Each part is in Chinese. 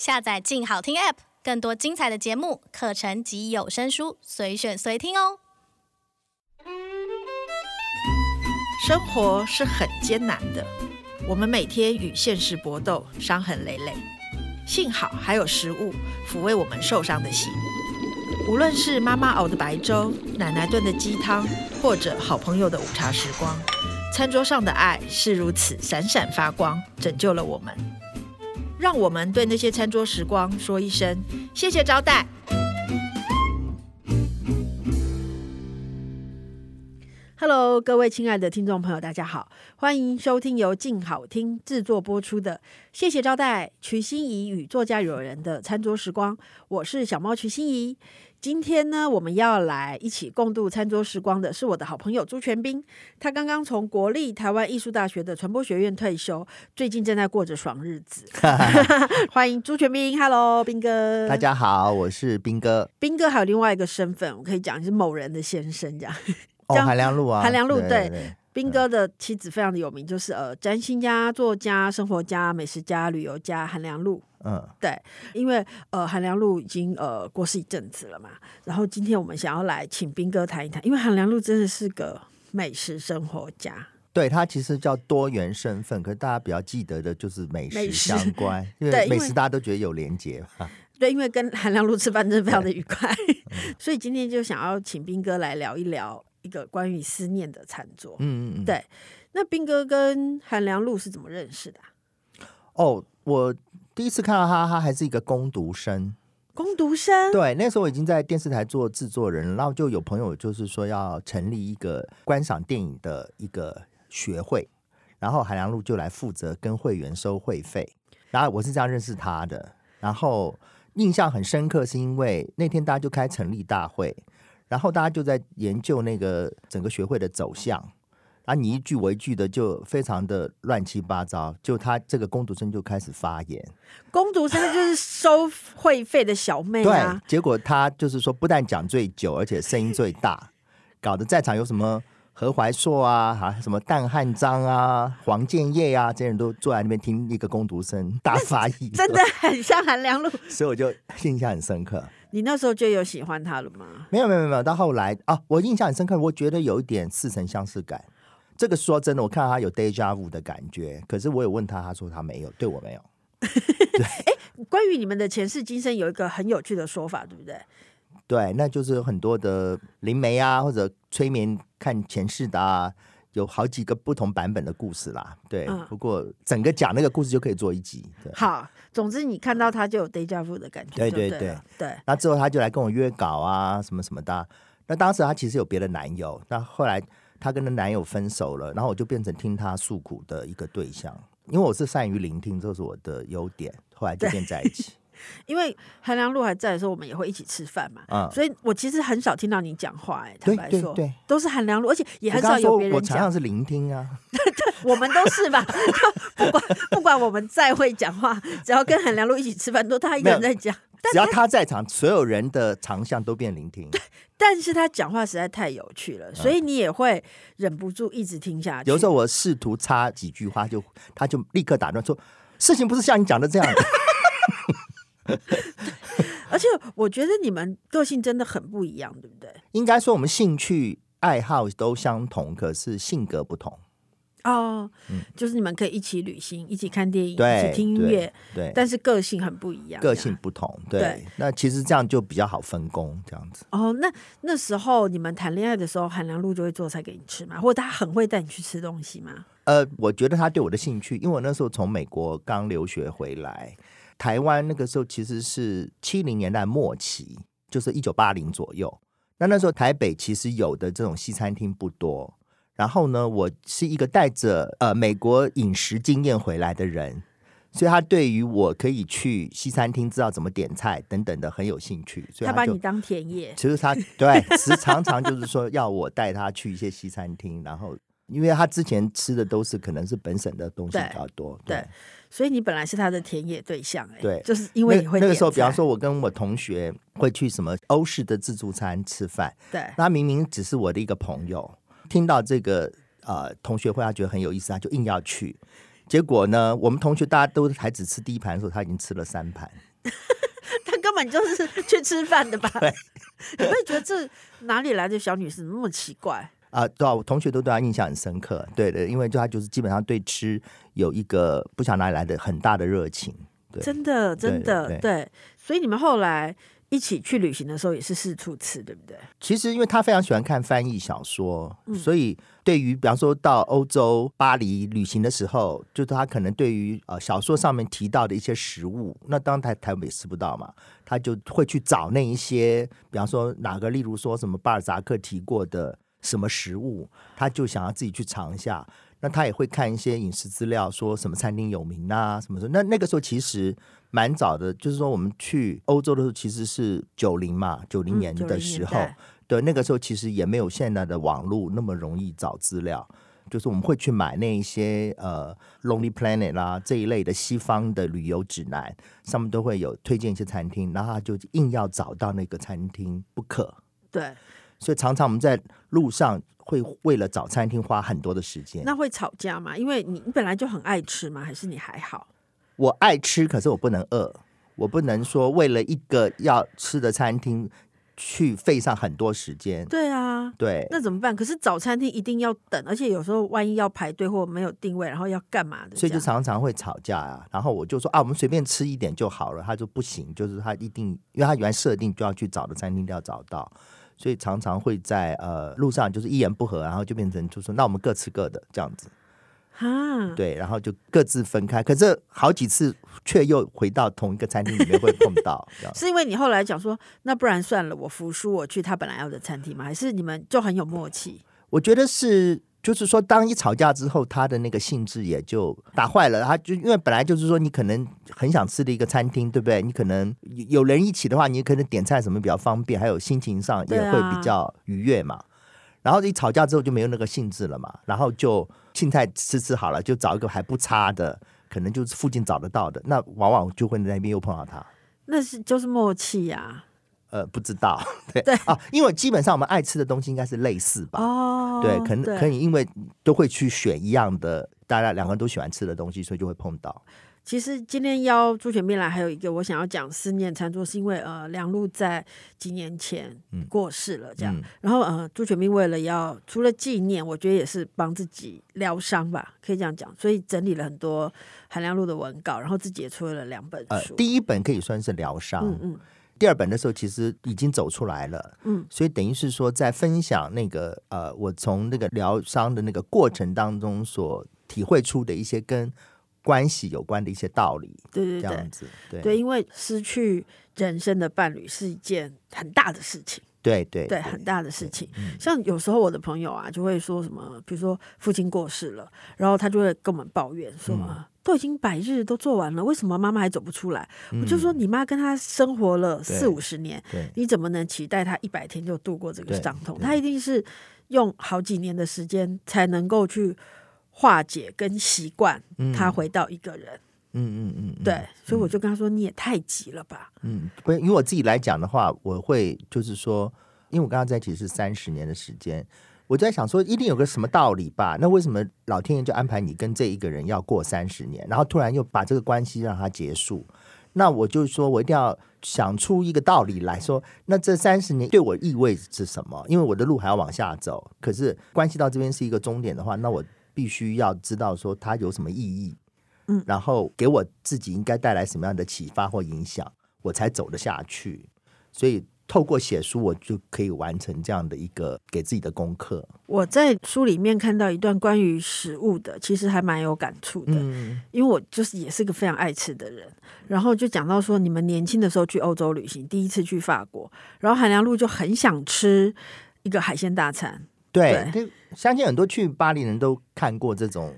下载“静好听 ”App，更多精彩的节目、课程及有声书，随选随听哦。生活是很艰难的，我们每天与现实搏斗，伤痕累累。幸好还有食物抚慰我们受伤的心。无论是妈妈熬的白粥、奶奶炖的鸡汤，或者好朋友的午茶时光，餐桌上的爱是如此闪闪发光，拯救了我们。让我们对那些餐桌时光说一声谢谢招待。Hello，各位亲爱的听众朋友，大家好，欢迎收听由静好听制作播出的《谢谢招待》，瞿欣怡与作家友人的餐桌时光。我是小猫瞿欣怡。今天呢，我们要来一起共度餐桌时光的是我的好朋友朱全斌。他刚刚从国立台湾艺术大学的传播学院退休，最近正在过着爽日子。欢迎朱全斌，Hello，斌哥。大家好，我是斌哥。斌哥还有另外一个身份，我可以讲是某人的先生，这样。哦，韩良露啊，韩良露，对，斌哥的妻子非常的有名，就是呃，占星家、作家、生活家、美食家、旅游家韩良露。嗯，对，因为呃，韩良露已经呃过世一阵子了嘛，然后今天我们想要来请斌哥谈一谈，因为韩良露真的是个美食生活家。对，他其实叫多元身份，可是大家比较记得的就是美食相关，因为美食大家都觉得有连结嘛。对，因为跟韩良露吃饭真的非常的愉快，所以今天就想要请斌哥来聊一聊。一个关于思念的餐桌，嗯嗯嗯对。那斌哥跟韩良露是怎么认识的、啊？哦，我第一次看到他，他还是一个攻读生。攻读生？对，那时候我已经在电视台做制作人，然后就有朋友就是说要成立一个观赏电影的一个学会，然后韩良露就来负责跟会员收会费，然后我是这样认识他的，然后印象很深刻，是因为那天大家就开成立大会。然后大家就在研究那个整个学会的走向，然后你一句我一句的就非常的乱七八糟。就他这个工读生就开始发言，工读生就是收会费的小妹啊。对，结果他就是说不但讲最久，而且声音最大，搞得在场有什么何怀硕啊，哈，什么旦汉章啊、黄建业啊，这些人都坐在那边听一个工读生大发言，真的很像韩良露，所以我就印象很深刻。你那时候就有喜欢他了吗？没有没有没有，到后来啊，我印象很深刻，我觉得有一点似曾相识感。这个说真的，我看到他有 deja vu 的感觉，可是我有问他，他说他没有，对我没有。对，哎，关于你们的前世今生，有一个很有趣的说法，对不对？对，那就是有很多的灵媒啊，或者催眠看前世的啊。有好几个不同版本的故事啦，对。嗯、不过整个讲那个故事就可以做一集。对，好，总之你看到他就有 deja vu 的感觉。对对对对。对，那之后他就来跟我约稿啊，什么什么的。那当时他其实有别的男友，那后来他跟那男友分手了，然后我就变成听他诉苦的一个对象，因为我是善于聆听，这是我的优点。后来就变在一起。因为韩良露还在的时候，我们也会一起吃饭嘛，嗯，所以我其实很少听到你讲话，哎，坦白说，对，对，都是韩良露，而且也很少有别人讲。我常常是聆听啊，我们都是吧？不管不管我们再会讲话，只要跟韩良露一起吃饭，都他一个人在讲。只要他在场，所有人的长相都变聆听。对，但是他讲话实在太有趣了，所以你也会忍不住一直听下去。有时候我试图插几句话，就他就立刻打断说：“事情不是像你讲的这样的。” 而且我觉得你们个性真的很不一样，对不对？应该说我们兴趣爱好都相同，可是性格不同。哦，嗯，就是你们可以一起旅行，一起看电影，一起听音乐，对，但是个性很不一样，个性不同，对。对，那其实这样就比较好分工，这样子。哦，那那时候你们谈恋爱的时候，韩良露就会做菜给你吃吗？或者他很会带你去吃东西吗？呃，我觉得他对我的兴趣，因为我那时候从美国刚留学回来。台湾那个时候其实是七零年代末期，就是一九八零左右。那那时候台北其实有的这种西餐厅不多。然后呢，我是一个带着呃美国饮食经验回来的人，所以他对于我可以去西餐厅知道怎么点菜等等的很有兴趣。所以他，他把你当田野。其实他 对，其实常常就是说要我带他去一些西餐厅，然后因为他之前吃的都是可能是本省的东西比较多。对。对所以你本来是他的田野对象，哎，对，就是因为你会那，那个时候，比方说，我跟我同学会去什么欧式的自助餐吃饭，对，那明明只是我的一个朋友，听到这个呃同学会，他觉得很有意思，他就硬要去，结果呢，我们同学大家都还只吃第一盘的时候，他已经吃了三盘，他根本就是去吃饭的吧？对，你会觉得这哪里来的小女生那么奇怪啊？对啊，我同学都对他印象很深刻。对对，因为就他就是基本上对吃有一个不晓得哪里来的很大的热情。对，真的真的对，对，对，所以你们后来。一起去旅行的时候也是四处吃，对不对？其实，因为他非常喜欢看翻译小说，嗯、所以对于比方说到欧洲巴黎旅行的时候，就是他可能对于呃小说上面提到的一些食物，那当然台台北吃不到嘛，他就会去找那一些，比方说哪个，例如说什么巴尔扎克提过的什么食物，他就想要自己去尝一下。那他也会看一些饮食资料，说什么餐厅有名啊，什么什么。那那个时候其实蛮早的，就是说我们去欧洲的时候，其实是九零嘛，九零年的时候，嗯，对，那个时候其实也没有现在的网络那么容易找资料。就是我们会去买那一些呃《Lonely Planet》啦这一类的西方的旅游指南，上面都会有推荐一些餐厅，然后他就硬要找到那个餐厅不可。对，所以常常我们在路上。会为了找餐厅花很多的时间，那会吵架吗？因为你你本来就很爱吃吗？还是你还好？我爱吃，可是我不能饿，我不能说为了一个要吃的餐厅去费上很多时间。对啊，对，那怎么办？可是找餐厅一定要等，而且有时候万一要排队或没有定位，然后要干嘛的？所以就常常会吵架啊。然后我就说啊，我们随便吃一点就好了。他就不行，就是他一定，因为他原来设定就要去找的餐厅都要找到。所以常常会在呃路上就是一言不合，然后就变成就说那我们各吃各的这样子，哈，对，然后就各自分开。可是好几次却又回到同一个餐厅里面会碰到，是因为你后来讲说那不然算了，我服输，我去他本来要的餐厅吗？还是你们就很有默契？我觉得是。就是说，当一吵架之后，他的那个兴致也就打坏了。他就因为本来就是说，你可能很想吃的一个餐厅，对不对？你可能有人一起的话，你可能点菜什么比较方便，还有心情上也会比较愉悦嘛。然后一吵架之后就没有那个兴致了嘛。然后就青菜吃吃好了，就找一个还不差的，可能就是附近找得到的，那往往就会在那边又碰到他。那是就是默契呀。呃，不知道，对对啊，因为基本上我们爱吃的东西应该是类似吧？哦，对，可能可以，因为都会去选一样的，大家两个人都喜欢吃的东西，所以就会碰到。其实今天邀朱全斌来，还有一个我想要讲思念餐桌，是因为呃，梁璐在几年前过世了，这样。嗯、然后呃，朱全斌为了要除了纪念，我觉得也是帮自己疗伤吧，可以这样讲，所以整理了很多韩良露的文稿，然后自己也出了两本书。呃，第一本可以算是疗伤，嗯嗯。第二本的时候，其实已经走出来了，嗯，所以等于是说，在分享那个呃，我从那个疗伤的那个过程当中所体会出的一些跟关系有关的一些道理，对对对，这样子，对。对，因为失去人生的伴侣是一件很大的事情，对对对，很大的事情。像有时候我的朋友啊，就会说什么，比如说父亲过世了，然后他就会跟我们抱怨说。嗯都已经百日都做完了，为什么妈妈还走不出来？嗯、我就说，你妈跟他生活了四五十年，你怎么能期待他一百天就度过这个伤痛？他一定是用好几年的时间才能够去化解跟习惯，他回到一个人。嗯嗯嗯，嗯，对，所以我就跟他说，你也太急了吧？嗯，不，因为我自己来讲的话，我会就是说，因为我跟他在一起是三十年的时间。我在想说，一定有个什么道理吧？那为什么老天爷就安排你跟这一个人要过三十年，然后突然又把这个关系让他结束？那我就说我一定要想出一个道理来说，那这三十年对我意味是什么？因为我的路还要往下走，可是关系到这边是一个终点的话，那我必须要知道说它有什么意义，嗯，然后给我自己应该带来什么样的启发或影响，我才走得下去。所以。透过写书，我就可以完成这样的一个给自己的功课。我在书里面看到一段关于食物的，其实还蛮有感触的。嗯，因为我就是也是个非常爱吃的人。然后就讲到说，你们年轻的时候去欧洲旅行，第一次去法国，然后韩良露就很想吃一个海鲜大餐。对，对，相信很多去巴黎人都看过这种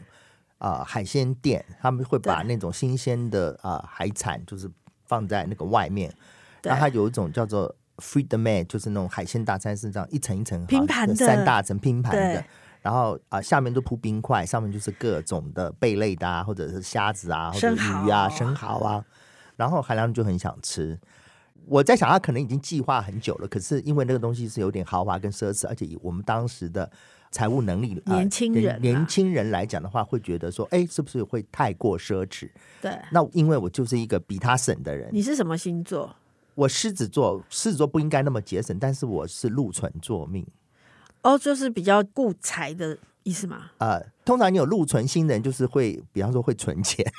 啊、呃、海鲜店，他们会把那种新鲜的啊、呃、海产就是放在那个外面，然后它有一种叫做。free the man，就是那种海鲜大餐，是这样一层一层拼盘的三大层拼盘的，然后啊、呃、下面都铺冰块，上面就是各种的贝类的啊，或者是虾子啊，或者鱼啊、生蚝啊。然后海良就很想吃，我在想，他可能已经计划很久了，可是因为那个东西是有点豪华跟奢侈，而且以我们当时的财务能力，年轻人、年轻人来讲的话，会觉得说，哎，是不是会太过奢侈？对。那因为我就是一个比他省的人。你是什么星座？我狮子座，狮子座不应该那么节省，但是我是禄存坐命。哦，就是比较顾财的意思吗？呃，通常你有禄存星的人，就是会，比方说会存钱。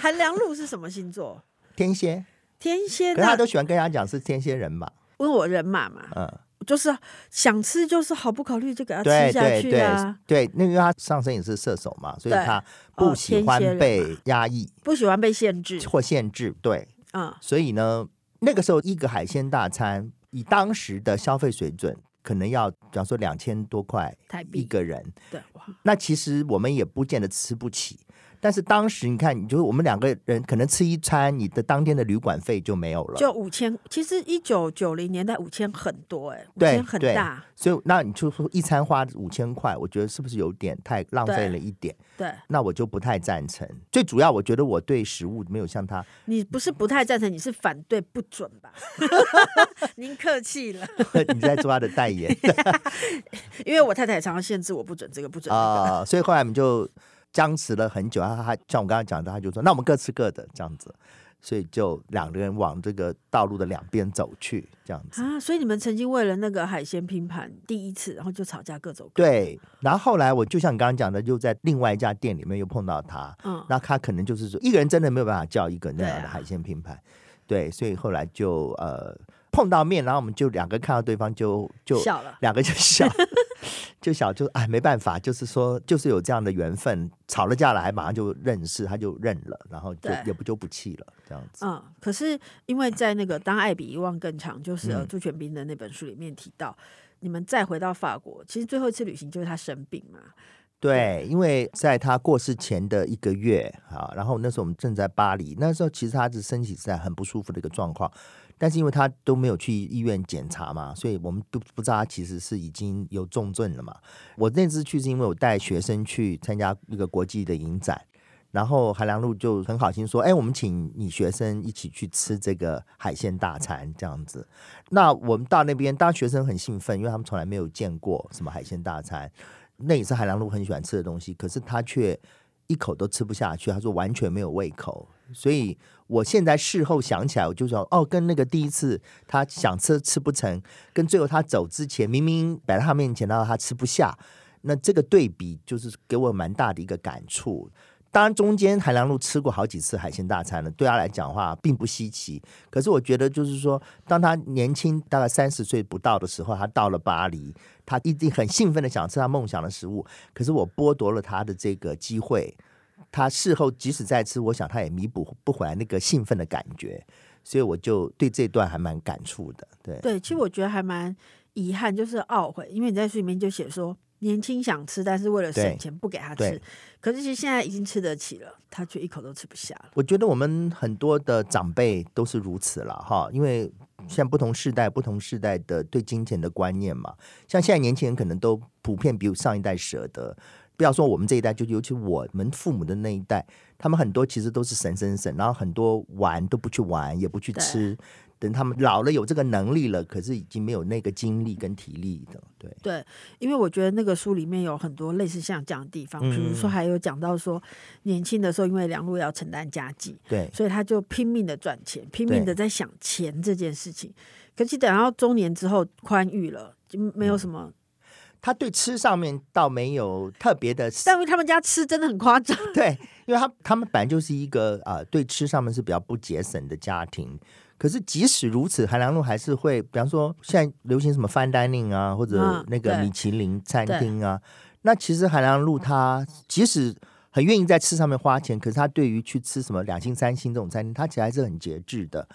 韩良禄是什么星座？天蝎。天蝎，可是他都喜欢跟人家讲是天蝎人嘛？问我人马嘛？嗯，就是想吃，就是毫不考虑就给他吃下去啊。对，对，对，那因为他上身也是射手嘛，所以他不喜欢被压抑，哦，不喜欢被限制或限制。对，嗯，所以呢，那个时候一个海鲜大餐。以当时的消费水准，可能要，比方说两千多块台币一个人，对，那其实我们也不见得吃不起。但是当时你看，你就是我们两个人可能吃一餐，你的当天的旅馆费就没有了，就五千。其实一九九零年代五千很多哎、欸，五千很大。所以那你就说一餐花五千块，我觉得是不是有点太浪费了一点？对，对那我就不太赞成。最主要，我觉得我对食物没有像他。你不是不太赞成，你是反对不准吧？您客气了。你在做他的代言，因为我太太常常限制我不准这个不准啊、那个，所以后来我们就。僵持了很久，他他像我刚刚讲的，他就说：“那我们各吃各的，这样子。”所以就两个人往这个道路的两边走去，这样子啊。所以你们曾经为了那个海鲜拼盘第一次，然后就吵架，各走各。对，然后后来我就像你刚刚讲的，就在另外一家店里面又碰到他。嗯，那他可能就是说，一个人真的没有办法叫一个那样的海鲜拼盘。对，所以后来就呃碰到面，然后我们就两个看到对方就就笑了，两个就笑。就笑就哎没办法，就是说就是有这样的缘分，吵了架了还马上就认识，他就认了，然后就也不就不气了这样子。嗯，可是因为在那个当爱比遗忘更长，就是朱全斌的那本书里面提到，嗯、你们再回到法国，其实最后一次旅行就是他生病嘛。对，因为在他过世前的一个月啊，然后那时候我们正在巴黎，那时候其实他的身体是在很不舒服的一个状况。但是因为他都没有去医院检查嘛，所以我们都不知道他其实是已经有重症了嘛。我那次去是因为我带学生去参加一个国际的影展，然后韩良露就很好心说：“哎，我们请你学生一起去吃这个海鲜大餐，这样子。”那我们到那边，当学生很兴奋，因为他们从来没有见过什么海鲜大餐，那也是韩良露很喜欢吃的东西，可是他却一口都吃不下去，他说完全没有胃口。所以，我现在事后想起来，我就说，哦，跟那个第一次他想吃吃不成，跟最后他走之前，明明摆在他面前，然后他吃不下，那这个对比就是给我蛮大的一个感触。当然，中间韩良露吃过好几次海鲜大餐了，对他来讲的话并不稀奇。可是我觉得，就是说，当他年轻大概三十岁不到的时候，他到了巴黎，他一定很兴奋的想吃他梦想的食物。可是我剥夺了他的这个机会。他事后即使再吃，我想他也弥补不回来那个兴奋的感觉，所以我就对这段还蛮感触的。对对，其实我觉得还蛮遗憾，就是懊悔，因为你在书里面就写说，年轻想吃，但是为了省钱不给他吃，可是其实现在已经吃得起了，他却一口都吃不下了。我觉得我们很多的长辈都是如此了哈，因为像不同世代、不同世代的对金钱的观念嘛，像现在年轻人可能都普遍比上一代舍得。不要说我们这一代，就尤其我们父母的那一代，他们很多其实都是省省省，然后很多玩都不去玩，也不去吃。等他们老了有这个能力了，可是已经没有那个精力跟体力的。对对，因为我觉得那个书里面有很多类似像这样的地方，比如说还有讲到说，年轻的时候因为梁璐要承担家计，对，所以他就拼命的赚钱，拼命的在想钱这件事情。可是等到中年之后宽裕了，就没有什么。嗯他对吃上面倒没有特别的，但因为他们家吃真的很夸张。对，因为他他们本来就是一个啊、呃，对吃上面是比较不节省的家庭。可是即使如此，韩良路还是会，比方说现在流行什么 fine dining 啊，或者那个米其林餐厅啊。那其实韩良路他即使很愿意在吃上面花钱，可是他对于去吃什么两星三星这种餐厅，他其实还是很节制的。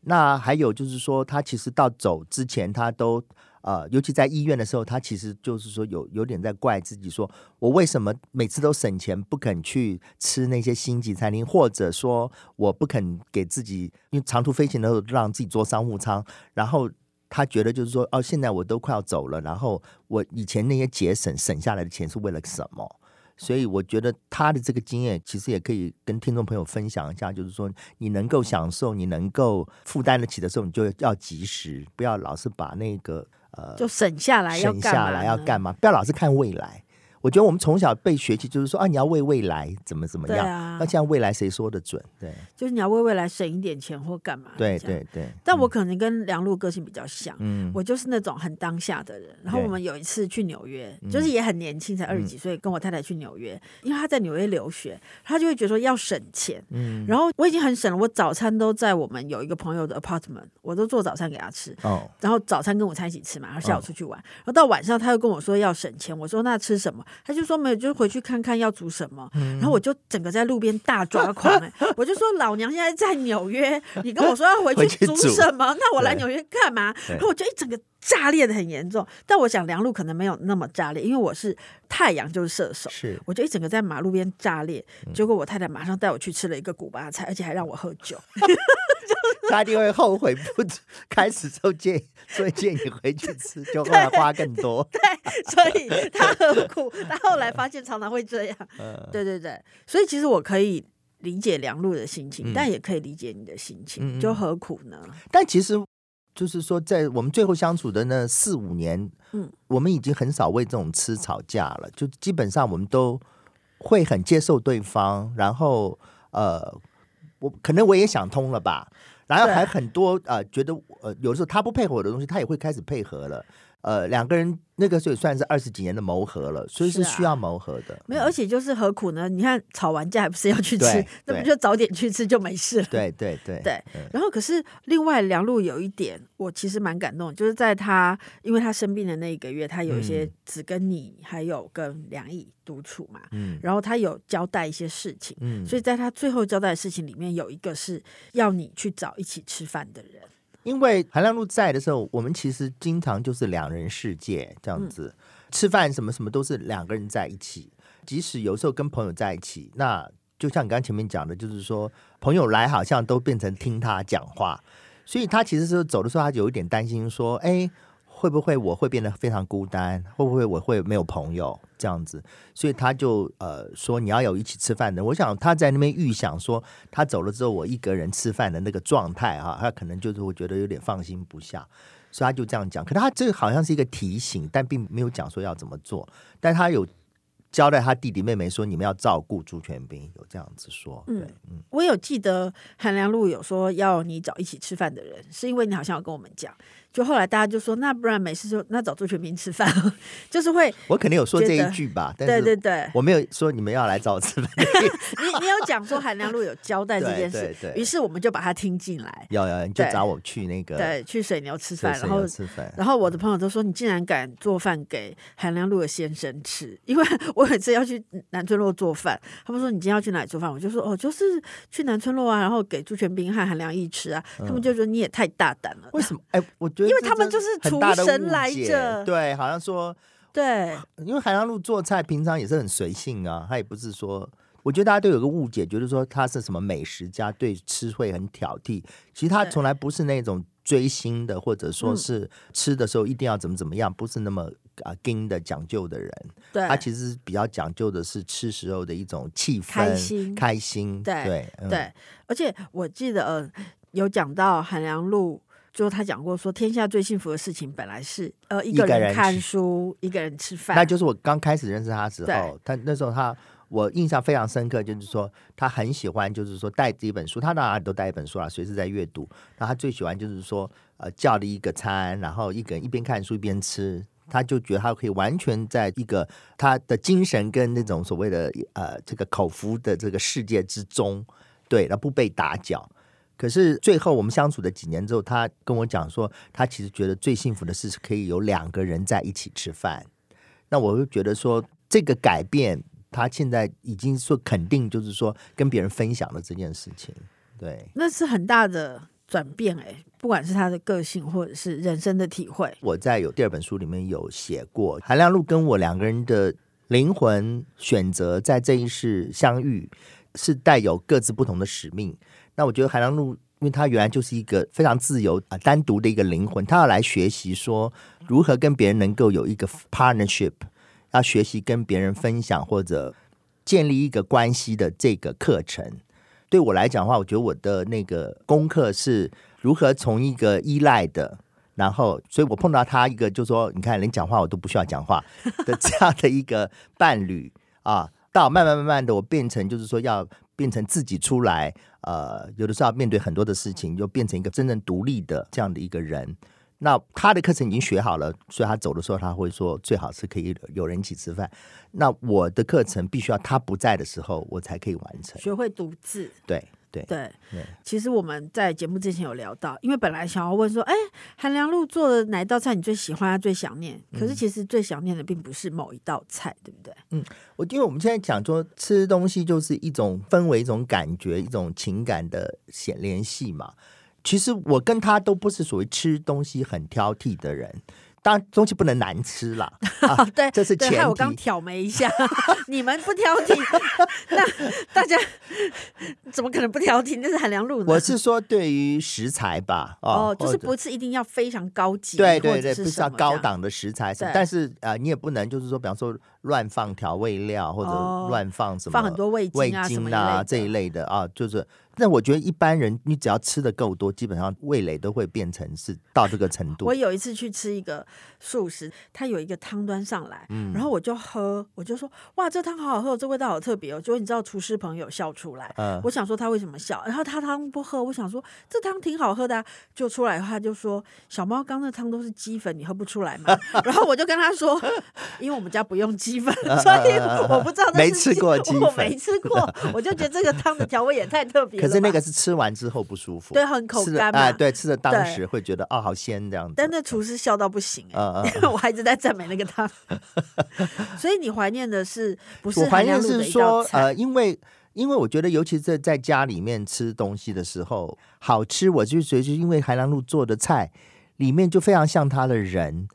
那还有就是说，他其实到走之前，他都。呃，尤其在医院的时候，他其实就是说有有点在怪自己说，我为什么每次都省钱，不肯去吃那些星级餐厅，或者说我不肯给自己，因为长途飞行的时候让自己坐商务舱，然后他觉得就是说，哦，现在我都快要走了，然后我以前那些节省省下来的钱是为了什么？所以我觉得他的这个经验其实也可以跟听众朋友分享一下，就是说你能够享受，你能够负担得起的时候，你就要及时，不要老是把那个呃，就省下来要干嘛，省下来要干嘛，不要老是看未来。我觉得我们从小被学习就是说啊，你要为未来怎么怎么样。那这样未来谁说的准？对。就是你要为未来省一点钱或干嘛。对对对。但我可能跟梁璐个性比较像。嗯。我就是那种很当下的人。然后我们有一次去纽约，就是也很年轻，才二十几岁，跟我太太去纽约，因为她在纽约留学，她就会觉得说要省钱。嗯。然后我已经很省了，我早餐都在我们有一个朋友的 apartment，我都做早餐给他吃。哦。然后早餐跟午餐一起吃嘛，然后下午出去玩，然后到晚上他又跟我说要省钱，我说那吃什么？他就说没有，就回去看看要煮什么，嗯、然后我就整个在路边大抓狂！我就说老娘现在在纽约，你跟我说要回去煮什么？那我来纽约干嘛？然后我就一整个炸裂的很严重。但我想梁璐可能没有那么炸裂，因为我是太阳就是射手，是我就一整个在马路边炸裂。结果我太太马上带我去吃了一个古巴菜，而且还让我喝酒。他一定会后悔不 开始就建议，所以建议你回去吃，就后来花更多。对，所以他很苦，他后来发现常常会这样。对对对，所以其实我可以理解梁璐的心情，嗯、但也可以理解你的心情，就何苦呢？但其实就是说，在我们最后相处的那四五年，嗯，我们已经很少为这种吃吵架了，就基本上我们都会很接受对方，然后呃，我可能我也想通了吧。然后还很多呃，觉得呃，有的时候他不配合我的东西，他也会开始配合了。呃，两个人那个时候也算是二十几年的磨合了，所以是需要磨合的。啊、没有，而且就是何苦呢？你看吵完架还不是要去吃？那不就早点去吃就没事了？对对对对。然后可是另外梁璐有一点，我其实蛮感动，就是在他因为他生病的那一个月，他有一些只跟你还有跟梁毅独处嘛，嗯，然后他有交代一些事情，嗯，所以在他最后交代的事情里面，有一个是要你去找一起吃饭的人。因为韩亮路在的时候，我们其实经常就是两人世界这样子，嗯、吃饭什么什么都是两个人在一起。即使有时候跟朋友在一起，那就像你刚刚前面讲的，就是说朋友来好像都变成听他讲话，所以他其实是走的时候，他就有一点担心说，哎。会不会我会变得非常孤单？会不会我会没有朋友这样子？所以他就呃说你要有一起吃饭的。我想他在那边预想说他走了之后我一个人吃饭的那个状态哈，他可能就是会觉得有点放心不下，所以他就这样讲。可是他这个好像是一个提醒，但并没有讲说要怎么做。但他有交代他弟弟妹妹说你们要照顾朱全斌，有这样子说。对，嗯，我有记得韩良露有说要你找一起吃饭的人，是因为你好像有跟我们讲。就后来大家就说，那不然每次就那找朱全斌吃饭，就是会。我肯定有说这一句吧，但是对对对，我没有说你们要来找我吃饭。你你有讲说韩良露有交代这件事，于是我们就把他听进来。有有，你就找我去那个对，去水牛吃饭，然后吃饭。然后我的朋友都说，你竟然敢做饭给韩良露的先生吃，因为 我每次要去南村路做饭，他们说你今天要去哪里做饭，我就说哦，就是去南村路啊，然后给朱全斌和韩良毅吃啊。他们就说你也太大胆了。为什么？哎，我。因为他们就是厨神来着，对，好像说对，因为韩良露做菜平常也是很随性啊，他也不是说，我觉得大家都有个误解，觉得说他是什么美食家，对吃会很挑剔，其实他从来不是那种追星的，或者说是吃的时候一定要怎么怎么样，不是那么啊盯的讲究的人，对，他其实比较讲究的是吃时候的一种气氛，开心，开心，对对、嗯、对，而且我记得呃有讲到韩良露。就他讲过说，天下最幸福的事情本来是呃一个人看书，一个人吃饭。那就是我刚开始认识他的时候，他那时候他我印象非常深刻，就是说他很喜欢，就是说带着一本书，他到哪里都带一本书啊，随时在阅读。那他最喜欢就是说呃叫了一个餐，然后一个人一边看书一边吃，他就觉得他可以完全在一个他的精神跟那种所谓的呃这个口福的这个世界之中，对，而不被打搅。可是最后我们相处的几年之后，他跟我讲说，他其实觉得最幸福的事是可以有两个人在一起吃饭。那我就觉得说，这个改变，他现在已经说肯定，就是说跟别人分享了这件事情。对，那是很大的转变哎，不管是他的个性或者是人生的体会。我在有第二本书里面有写过，韩亮露跟我两个人的灵魂选择在这一世相遇，是带有各自不同的使命。那我觉得海浪路，因为他原来就是一个非常自由啊、单独的一个灵魂，他要来学习说如何跟别人能够有一个 partnership，要学习跟别人分享或者建立一个关系的这个课程。对我来讲的话，我觉得我的那个功课是如何从一个依赖的，然后，所以我碰到他一个，就是说，你看，连讲话我都不需要讲话的这样的一个伴侣啊，到慢慢慢慢的，我变成就是说要变成自己出来，呃，有的时候要面对很多的事情，又变成一个真正独立的这样的一个人。那他的课程已经学好了，所以他走的时候他会说，最好是可以有人一起吃饭。那我的课程必须要他不在的时候，我才可以完成。学会独自。对对对对。其实我们在节目之前有聊到，因为本来想要问说，哎，韩良露做的哪一道菜你最喜欢、最想念？可是其实最想念的并不是某一道菜，对不对？嗯，我因为我们现在讲说吃东西就是一种氛围、一种感觉、一种情感的显联系嘛。其实我跟他都不是属于吃东西很挑剔的人。当然东西不能难吃啦，啊、对，这是前提。我刚挑眉一下，你们不挑剔，那大家怎么可能不挑剔？那是海良露。我是说，对于食材吧，哦，哦，就是不是一定要非常高级，对对对，不是要高档的食材，但是啊、呃，你也不能就是说，比方说乱放调味料或者乱放什么，放很多味精啊，味精啊这一类的啊，就是。那我觉得一般人，你只要吃的够多，基本上味蕾都会变成是到这个程度。我有一次去吃一个素食，它有一个汤端上来，嗯，然后我就喝，我就说哇，这汤好好喝，这味道好特别哦。结果你知道厨师朋友笑出来，嗯，我想说他为什么笑？然后他汤不喝，我想说这汤挺好喝的啊，就出来他就说小猫刚那汤都是鸡粉，你喝不出来吗？然后我就跟他说，因为我们家不用鸡粉，所以我不知道没吃过我没吃过，我就觉得这个汤的调味也太特别了。可是那个是吃完之后不舒服，对，很口干嘛。哎，对，吃的当时会觉得哦，好鲜这样子。但那厨师笑到不行哎、我还一直在赞美那个汤。所以你怀念的是不是？我怀念是说呃，因为因为我觉得，尤其是在家里面吃东西的时候，好吃，我就觉得，因为海南路做的菜里面就非常像他的人，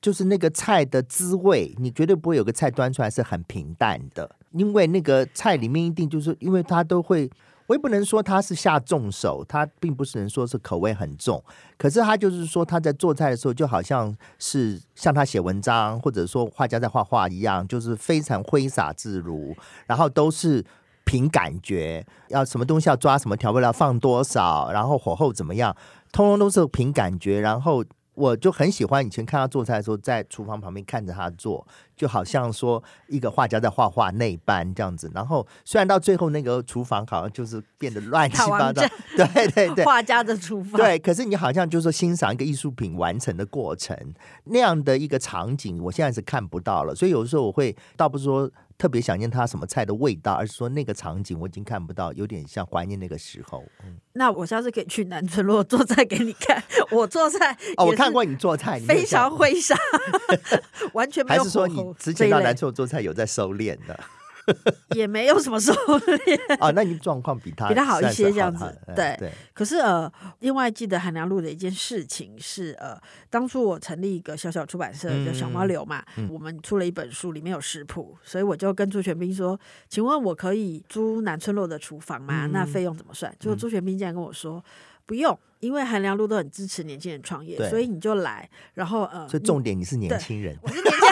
就是那个菜的滋味，你绝对不会有个菜端出来是很平淡的，因为那个菜里面一定就是因为他都会。我也不能说他是下重手，他并不是能说是口味很重，可是他就是说他在做菜的时候，就好像是像他写文章或者说画家在画画一样，就是非常挥洒自如，然后都是凭感觉，要什么东西要抓什么调味料放多少，然后火候怎么样，通通都是凭感觉，然后。我就很喜欢以前看他做菜的时候，在厨房旁边看着他做，就好像说一个画家在画画那般这样子。然后虽然到最后那个厨房好像就是变得乱七八糟，对对对，画家的厨房，对。可是你好像就是说欣赏一个艺术品完成的过程，那样的一个场景，我现在是看不到了。所以有的时候我会倒不是说。特别想念他什么菜的味道，而是说那个场景我已经看不到，有点像怀念那个时候。嗯，那我下次可以去南村落做菜给你看。我做菜哦，我看过你做菜，非常挥洒，完全没有。还是说你之前到南村落做菜有在收敛的？也没有什么收敛哦，那你状况比他 比他好一些，这样子对对。可是呃，另外记得韩良露的一件事情是呃，当初我成立一个小小出版社，叫小猫流嘛，嗯、我们出了一本书，里面有食谱，所以我就跟朱全斌说：“请问我可以租南村落的厨房吗？嗯、那费用怎么算？”结果朱全斌竟然跟我说：“不用，因为韩良露都很支持年轻人创业，所以你就来。”然后呃，所以重点你是年轻人，我是年轻人。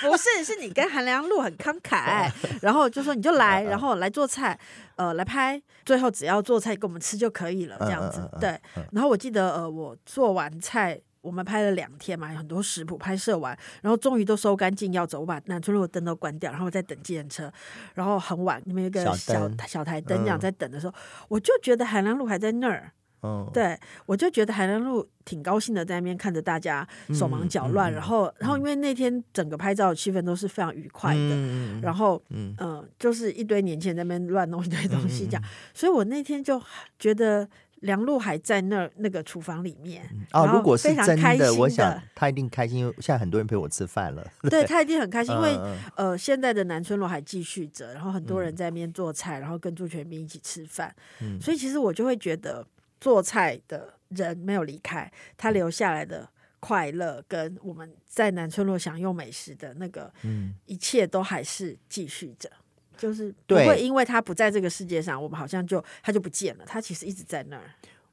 不是，是你跟韩良露很慷慨，然后就说你就来，然后来做菜，呃，来拍，最后只要做菜给我们吃就可以了，这样子。对，然后我记得呃，我做完菜，我们拍了两天嘛，很多食谱拍摄完，然后终于都收干净要走，我把南村路的灯都关掉，然后我在等计程车，然后很晚，你们有个小小，小台灯这样在等的时候，我就觉得韩良露还在那儿。嗯，对，我就觉得韩良露挺高兴的，在那边看着大家手忙脚乱，嗯嗯、然后，然后因为那天整个拍照的气氛都是非常愉快的，嗯、然后，嗯、呃，就是一堆年轻人在那边乱弄一堆东西，这样，嗯、所以我那天就觉得梁露还在那儿那个厨房里面，哦，如果是真的，的我想他一定开心，因为现在很多人陪我吃饭了，对，对他一定很开心，因为、嗯、呃，现在的南村路还继续着，然后很多人在那边做菜，然后跟朱全斌一起吃饭，嗯、所以其实我就会觉得。做菜的人没有离开，他留下来的快乐跟我们在南村落享用美食的那个，嗯，一切都还是继续着，就是不会因为他不在这个世界上，我们好像就他就不见了，他其实一直在那儿。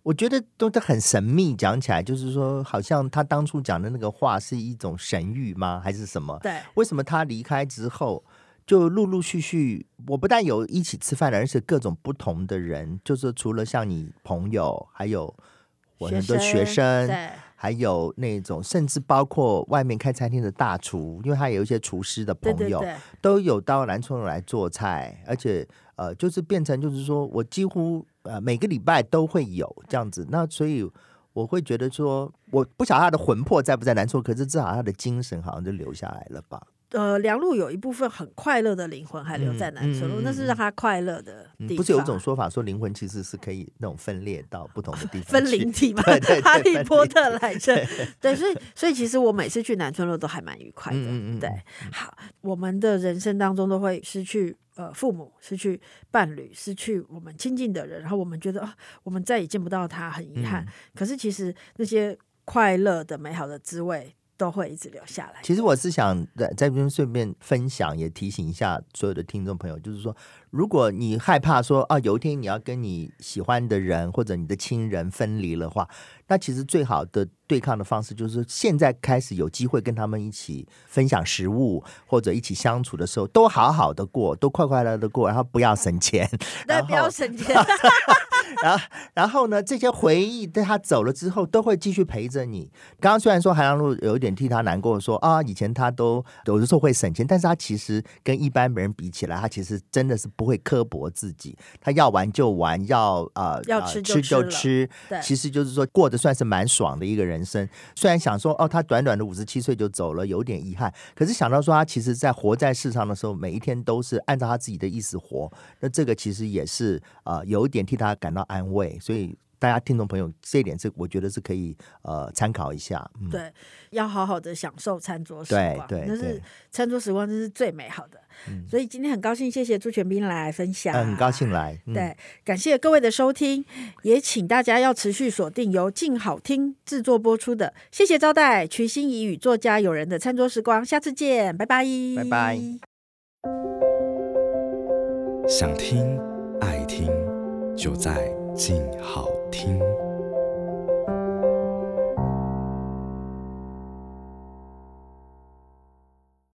我觉得都是很神秘，讲起来就是说，好像他当初讲的那个话是一种神谕吗？还是什么？对，为什么他离开之后？就陆陆续续，我不但有一起吃饭的，而且各种不同的人，就是除了像你朋友，还有我很多学生，对，还有那种甚至包括外面开餐厅的大厨，因为他有一些厨师的朋友，对对对，都有到南村来做菜，而且呃，就是变成就是说我几乎呃每个礼拜都会有这样子，那所以我会觉得说，我不晓得他的魂魄在不在南充，可是至少他的精神好像就留下来了吧。呃，梁璐有一部分很快乐的灵魂还留在南村路，嗯嗯、那是让他快乐的地方。不是有一种说法说灵魂其实是可以那种分裂到不同的地方，分灵体嘛？哈利波特来着。对，所以所以其实我每次去南村路都还蛮愉快的。嗯嗯对，好，我们的人生当中都会失去呃父母，失去伴侣，失去我们亲近的人，然后我们觉得啊，我们再也见不到他，很遗憾。嗯、可是其实那些快乐的、美好的滋味。都会一直留下来。其实我是想在在这边顺便分享，也提醒一下所有的听众朋友，就是说，如果你害怕说啊，有一天你要跟你喜欢的人或者你的亲人分离的话，那其实最好的对抗的方式就是现在开始有机会跟他们一起分享食物或者一起相处的时候，都好好的过，都快快乐乐的过，然后不要省钱，对，不要省钱。然后，然后呢？这些回忆在他走了之后，都会继续陪着你。刚刚虽然说韩良露有一点替他难过，说啊，以前他都有的时候会省钱，但是他其实跟一般人比起来，他其实真的是不会刻薄自己。他要玩就玩，要呃要吃就吃，吃就吃。对，其实就是说过得算是蛮爽的一个人生。虽然想说哦，他短短的五十七岁就走了，有点遗憾。可是想到说他其实在活在世上的时候，每一天都是按照他自己的意思活，那这个其实也是呃有一点替他感到安慰，所以大家听众朋友，这一点是我觉得是可以呃参考一下。嗯、对，要好好的享受餐桌时光，对，对那是餐桌时光，这是最美好的。嗯、所以今天很高兴，谢谢朱全斌来分享，嗯、很高兴来。嗯、对，感谢各位的收听，也请大家要持续锁定由静好听制作播出的《谢谢招待》瞿心怡与作家友人的餐桌时光，下次见，拜拜，拜拜。想听爱听。就在静好听。